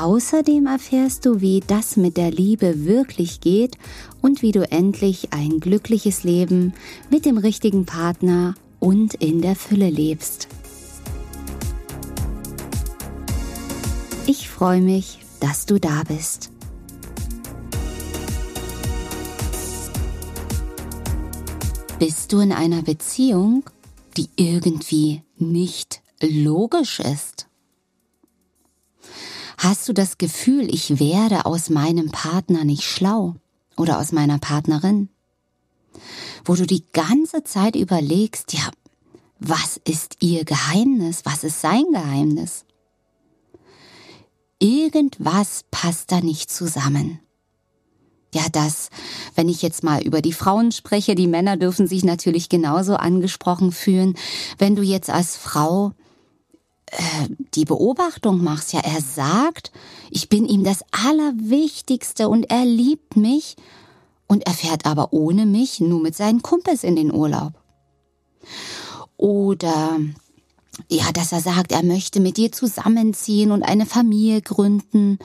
Außerdem erfährst du, wie das mit der Liebe wirklich geht und wie du endlich ein glückliches Leben mit dem richtigen Partner und in der Fülle lebst. Ich freue mich, dass du da bist. Bist du in einer Beziehung, die irgendwie nicht logisch ist? Hast du das Gefühl, ich werde aus meinem Partner nicht schlau oder aus meiner Partnerin? Wo du die ganze Zeit überlegst, ja, was ist ihr Geheimnis? Was ist sein Geheimnis? Irgendwas passt da nicht zusammen. Ja, das, wenn ich jetzt mal über die Frauen spreche, die Männer dürfen sich natürlich genauso angesprochen fühlen. Wenn du jetzt als Frau die Beobachtung machst, ja, er sagt, ich bin ihm das Allerwichtigste und er liebt mich und er fährt aber ohne mich nur mit seinen Kumpels in den Urlaub. Oder ja, dass er sagt, er möchte mit dir zusammenziehen und eine Familie gründen,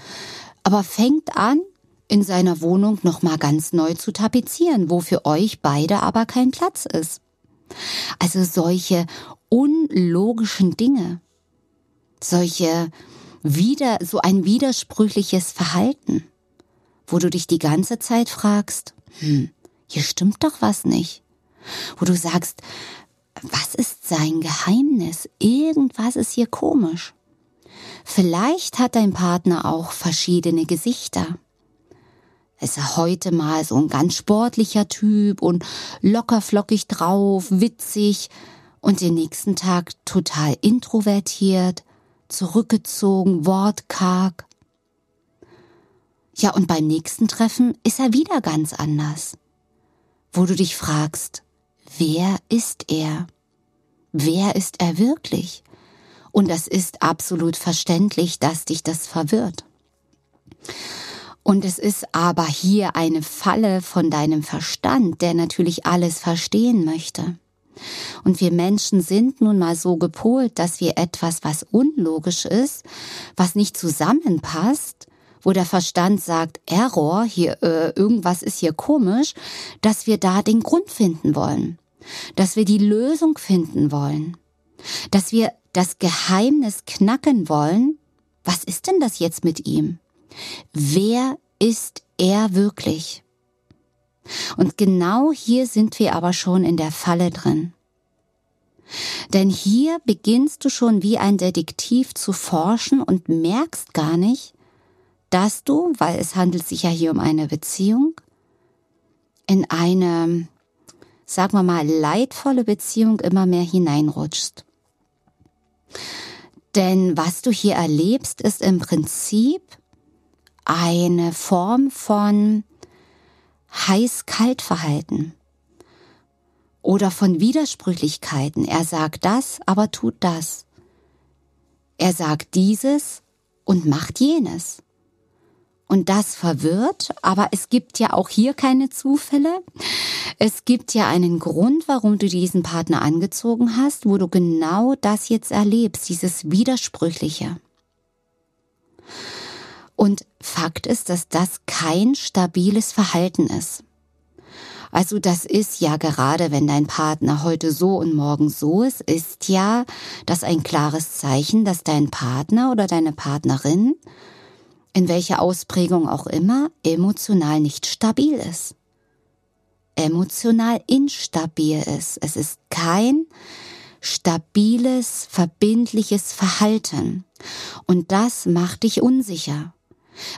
aber fängt an, in seiner Wohnung nochmal ganz neu zu tapezieren, wo für euch beide aber kein Platz ist. Also solche unlogischen Dinge solche wieder, so ein widersprüchliches Verhalten, wo du dich die ganze Zeit fragst, hm, hier stimmt doch was nicht. Wo du sagst, was ist sein Geheimnis? Irgendwas ist hier komisch. Vielleicht hat dein Partner auch verschiedene Gesichter. Ist er heute mal so ein ganz sportlicher Typ und lockerflockig drauf, witzig und den nächsten Tag total introvertiert, zurückgezogen, wortkarg. Ja, und beim nächsten Treffen ist er wieder ganz anders, wo du dich fragst, wer ist er? Wer ist er wirklich? Und das ist absolut verständlich, dass dich das verwirrt. Und es ist aber hier eine Falle von deinem Verstand, der natürlich alles verstehen möchte. Und wir Menschen sind nun mal so gepolt, dass wir etwas, was unlogisch ist, was nicht zusammenpasst, wo der Verstand sagt, Error, hier äh, irgendwas ist hier komisch, dass wir da den Grund finden wollen, dass wir die Lösung finden wollen, dass wir das Geheimnis knacken wollen. Was ist denn das jetzt mit ihm? Wer ist er wirklich? Und genau hier sind wir aber schon in der Falle drin. Denn hier beginnst du schon wie ein Detektiv zu forschen und merkst gar nicht, dass du, weil es handelt sich ja hier um eine Beziehung, in eine, sagen wir mal, leidvolle Beziehung immer mehr hineinrutschst. Denn was du hier erlebst, ist im Prinzip eine Form von Heiß-Kalt-Verhalten oder von Widersprüchlichkeiten. Er sagt das, aber tut das. Er sagt dieses und macht jenes. Und das verwirrt, aber es gibt ja auch hier keine Zufälle. Es gibt ja einen Grund, warum du diesen Partner angezogen hast, wo du genau das jetzt erlebst, dieses Widersprüchliche. Und Fakt ist, dass das kein stabiles Verhalten ist. Also das ist ja gerade, wenn dein Partner heute so und morgen so ist, ist ja das ein klares Zeichen, dass dein Partner oder deine Partnerin, in welcher Ausprägung auch immer, emotional nicht stabil ist. Emotional instabil ist. Es ist kein stabiles, verbindliches Verhalten. Und das macht dich unsicher.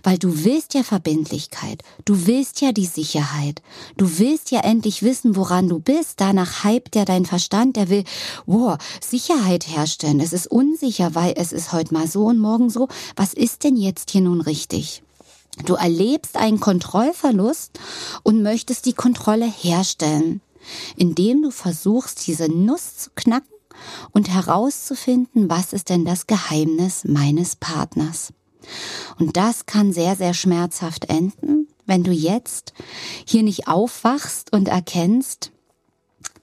Weil du willst ja Verbindlichkeit, du willst ja die Sicherheit, du willst ja endlich wissen, woran du bist. Danach hypt ja dein Verstand, der will, wow, Sicherheit herstellen. Es ist unsicher, weil es ist heute mal so und morgen so. Was ist denn jetzt hier nun richtig? Du erlebst einen Kontrollverlust und möchtest die Kontrolle herstellen, indem du versuchst, diese Nuss zu knacken und herauszufinden, was ist denn das Geheimnis meines Partners. Und das kann sehr, sehr schmerzhaft enden, wenn du jetzt hier nicht aufwachst und erkennst,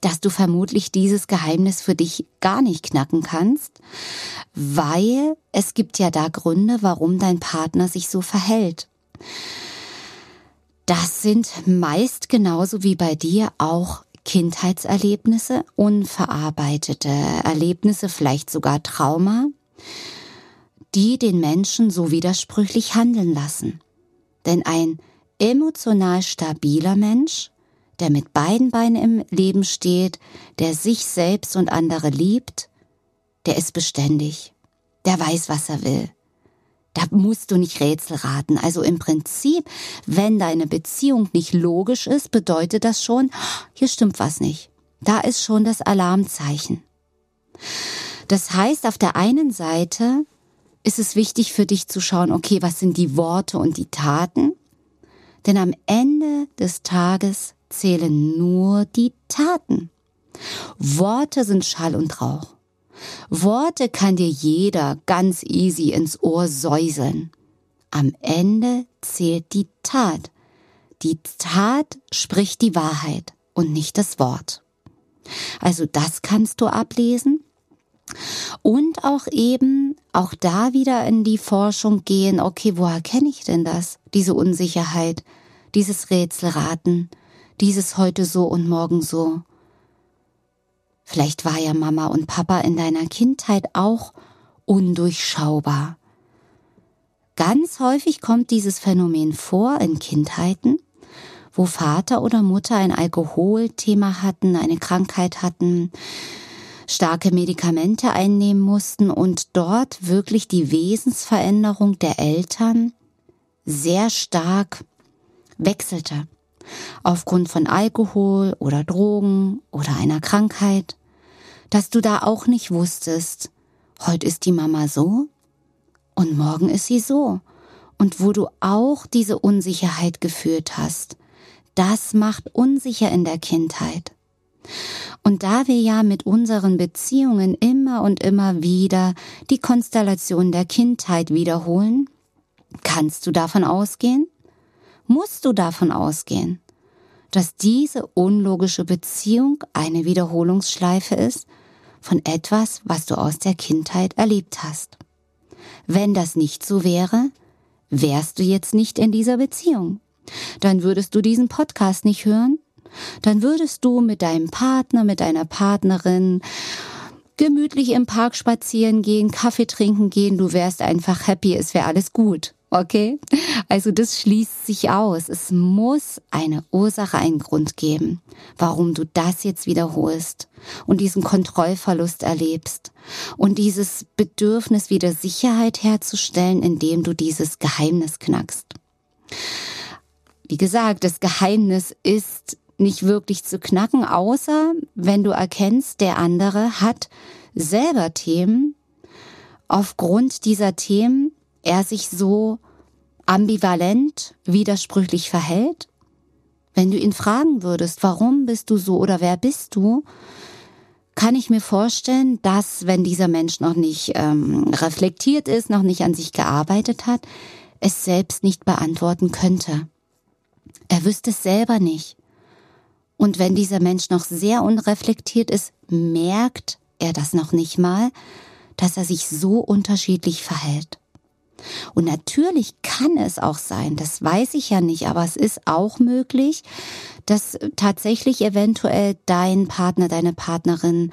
dass du vermutlich dieses Geheimnis für dich gar nicht knacken kannst, weil es gibt ja da Gründe, warum dein Partner sich so verhält. Das sind meist genauso wie bei dir auch Kindheitserlebnisse, unverarbeitete Erlebnisse, vielleicht sogar Trauma, die den Menschen so widersprüchlich handeln lassen. Denn ein emotional stabiler Mensch, der mit beiden Beinen im Leben steht, der sich selbst und andere liebt, der ist beständig, der weiß, was er will. Da musst du nicht Rätsel raten. Also im Prinzip, wenn deine Beziehung nicht logisch ist, bedeutet das schon, hier stimmt was nicht. Da ist schon das Alarmzeichen. Das heißt, auf der einen Seite ist es wichtig für dich zu schauen, okay, was sind die Worte und die Taten? Denn am Ende des Tages zählen nur die Taten. Worte sind Schall und Rauch. Worte kann dir jeder ganz easy ins Ohr säuseln. Am Ende zählt die Tat. Die Tat spricht die Wahrheit und nicht das Wort. Also das kannst du ablesen. Und auch eben, auch da wieder in die Forschung gehen, okay, woher kenne ich denn das? Diese Unsicherheit, dieses Rätselraten, dieses heute so und morgen so. Vielleicht war ja Mama und Papa in deiner Kindheit auch undurchschaubar. Ganz häufig kommt dieses Phänomen vor in Kindheiten, wo Vater oder Mutter ein Alkoholthema hatten, eine Krankheit hatten, starke Medikamente einnehmen mussten und dort wirklich die Wesensveränderung der Eltern sehr stark wechselte aufgrund von Alkohol oder Drogen oder einer Krankheit, dass du da auch nicht wusstest, heute ist die Mama so und morgen ist sie so, und wo du auch diese Unsicherheit geführt hast, das macht unsicher in der Kindheit. Und da wir ja mit unseren Beziehungen immer und immer wieder die Konstellation der Kindheit wiederholen, kannst du davon ausgehen, musst du davon ausgehen, dass diese unlogische Beziehung eine Wiederholungsschleife ist von etwas, was du aus der Kindheit erlebt hast. Wenn das nicht so wäre, wärst du jetzt nicht in dieser Beziehung. Dann würdest du diesen Podcast nicht hören, dann würdest du mit deinem Partner, mit deiner Partnerin gemütlich im Park spazieren gehen, Kaffee trinken gehen, du wärst einfach happy, es wäre alles gut. Okay? Also das schließt sich aus. Es muss eine Ursache, einen Grund geben, warum du das jetzt wiederholst und diesen Kontrollverlust erlebst und dieses Bedürfnis wieder Sicherheit herzustellen, indem du dieses Geheimnis knackst. Wie gesagt, das Geheimnis ist nicht wirklich zu knacken, außer wenn du erkennst, der andere hat selber Themen. Aufgrund dieser Themen er sich so ambivalent, widersprüchlich verhält? Wenn du ihn fragen würdest, warum bist du so oder wer bist du, kann ich mir vorstellen, dass wenn dieser Mensch noch nicht ähm, reflektiert ist, noch nicht an sich gearbeitet hat, es selbst nicht beantworten könnte. Er wüsste es selber nicht. Und wenn dieser Mensch noch sehr unreflektiert ist, merkt er das noch nicht mal, dass er sich so unterschiedlich verhält. Und natürlich kann es auch sein, das weiß ich ja nicht, aber es ist auch möglich, dass tatsächlich eventuell dein Partner, deine Partnerin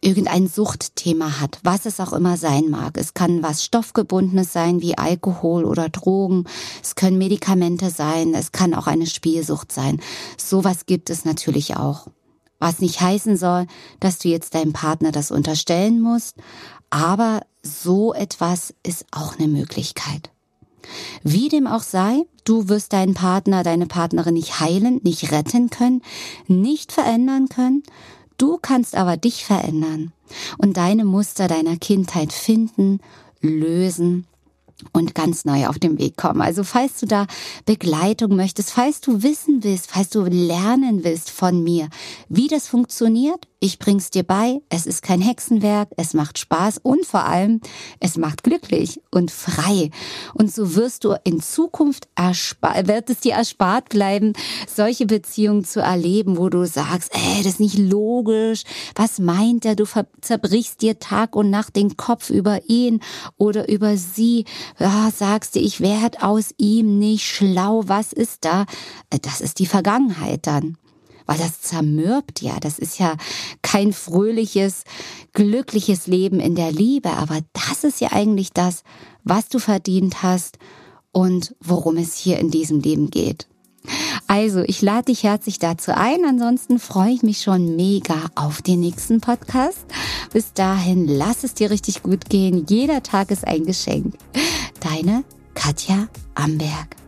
irgendein Suchtthema hat, was es auch immer sein mag. Es kann was Stoffgebundenes sein, wie Alkohol oder Drogen. Es können Medikamente sein. Es kann auch eine Spielsucht sein. Sowas gibt es natürlich auch. Was nicht heißen soll, dass du jetzt deinem Partner das unterstellen musst, aber so etwas ist auch eine Möglichkeit. Wie dem auch sei, du wirst deinen Partner, deine Partnerin nicht heilen, nicht retten können, nicht verändern können. Du kannst aber dich verändern und deine Muster deiner Kindheit finden, lösen und ganz neu auf den Weg kommen. Also falls du da Begleitung möchtest, falls du wissen willst, falls du lernen willst von mir, wie das funktioniert, ich bring's dir bei. Es ist kein Hexenwerk, es macht Spaß und vor allem, es macht glücklich und frei. Und so wirst du in Zukunft wird es dir erspart bleiben, solche Beziehungen zu erleben, wo du sagst, ey, das ist nicht logisch. Was meint er? Du zerbrichst dir Tag und Nacht den Kopf über ihn oder über sie. Ja, sagst du, ich werde aus ihm nicht schlau. Was ist da? Das ist die Vergangenheit dann weil das zermürbt ja. Das ist ja kein fröhliches, glückliches Leben in der Liebe, aber das ist ja eigentlich das, was du verdient hast und worum es hier in diesem Leben geht. Also, ich lade dich herzlich dazu ein. Ansonsten freue ich mich schon mega auf den nächsten Podcast. Bis dahin, lass es dir richtig gut gehen. Jeder Tag ist ein Geschenk. Deine Katja Amberg.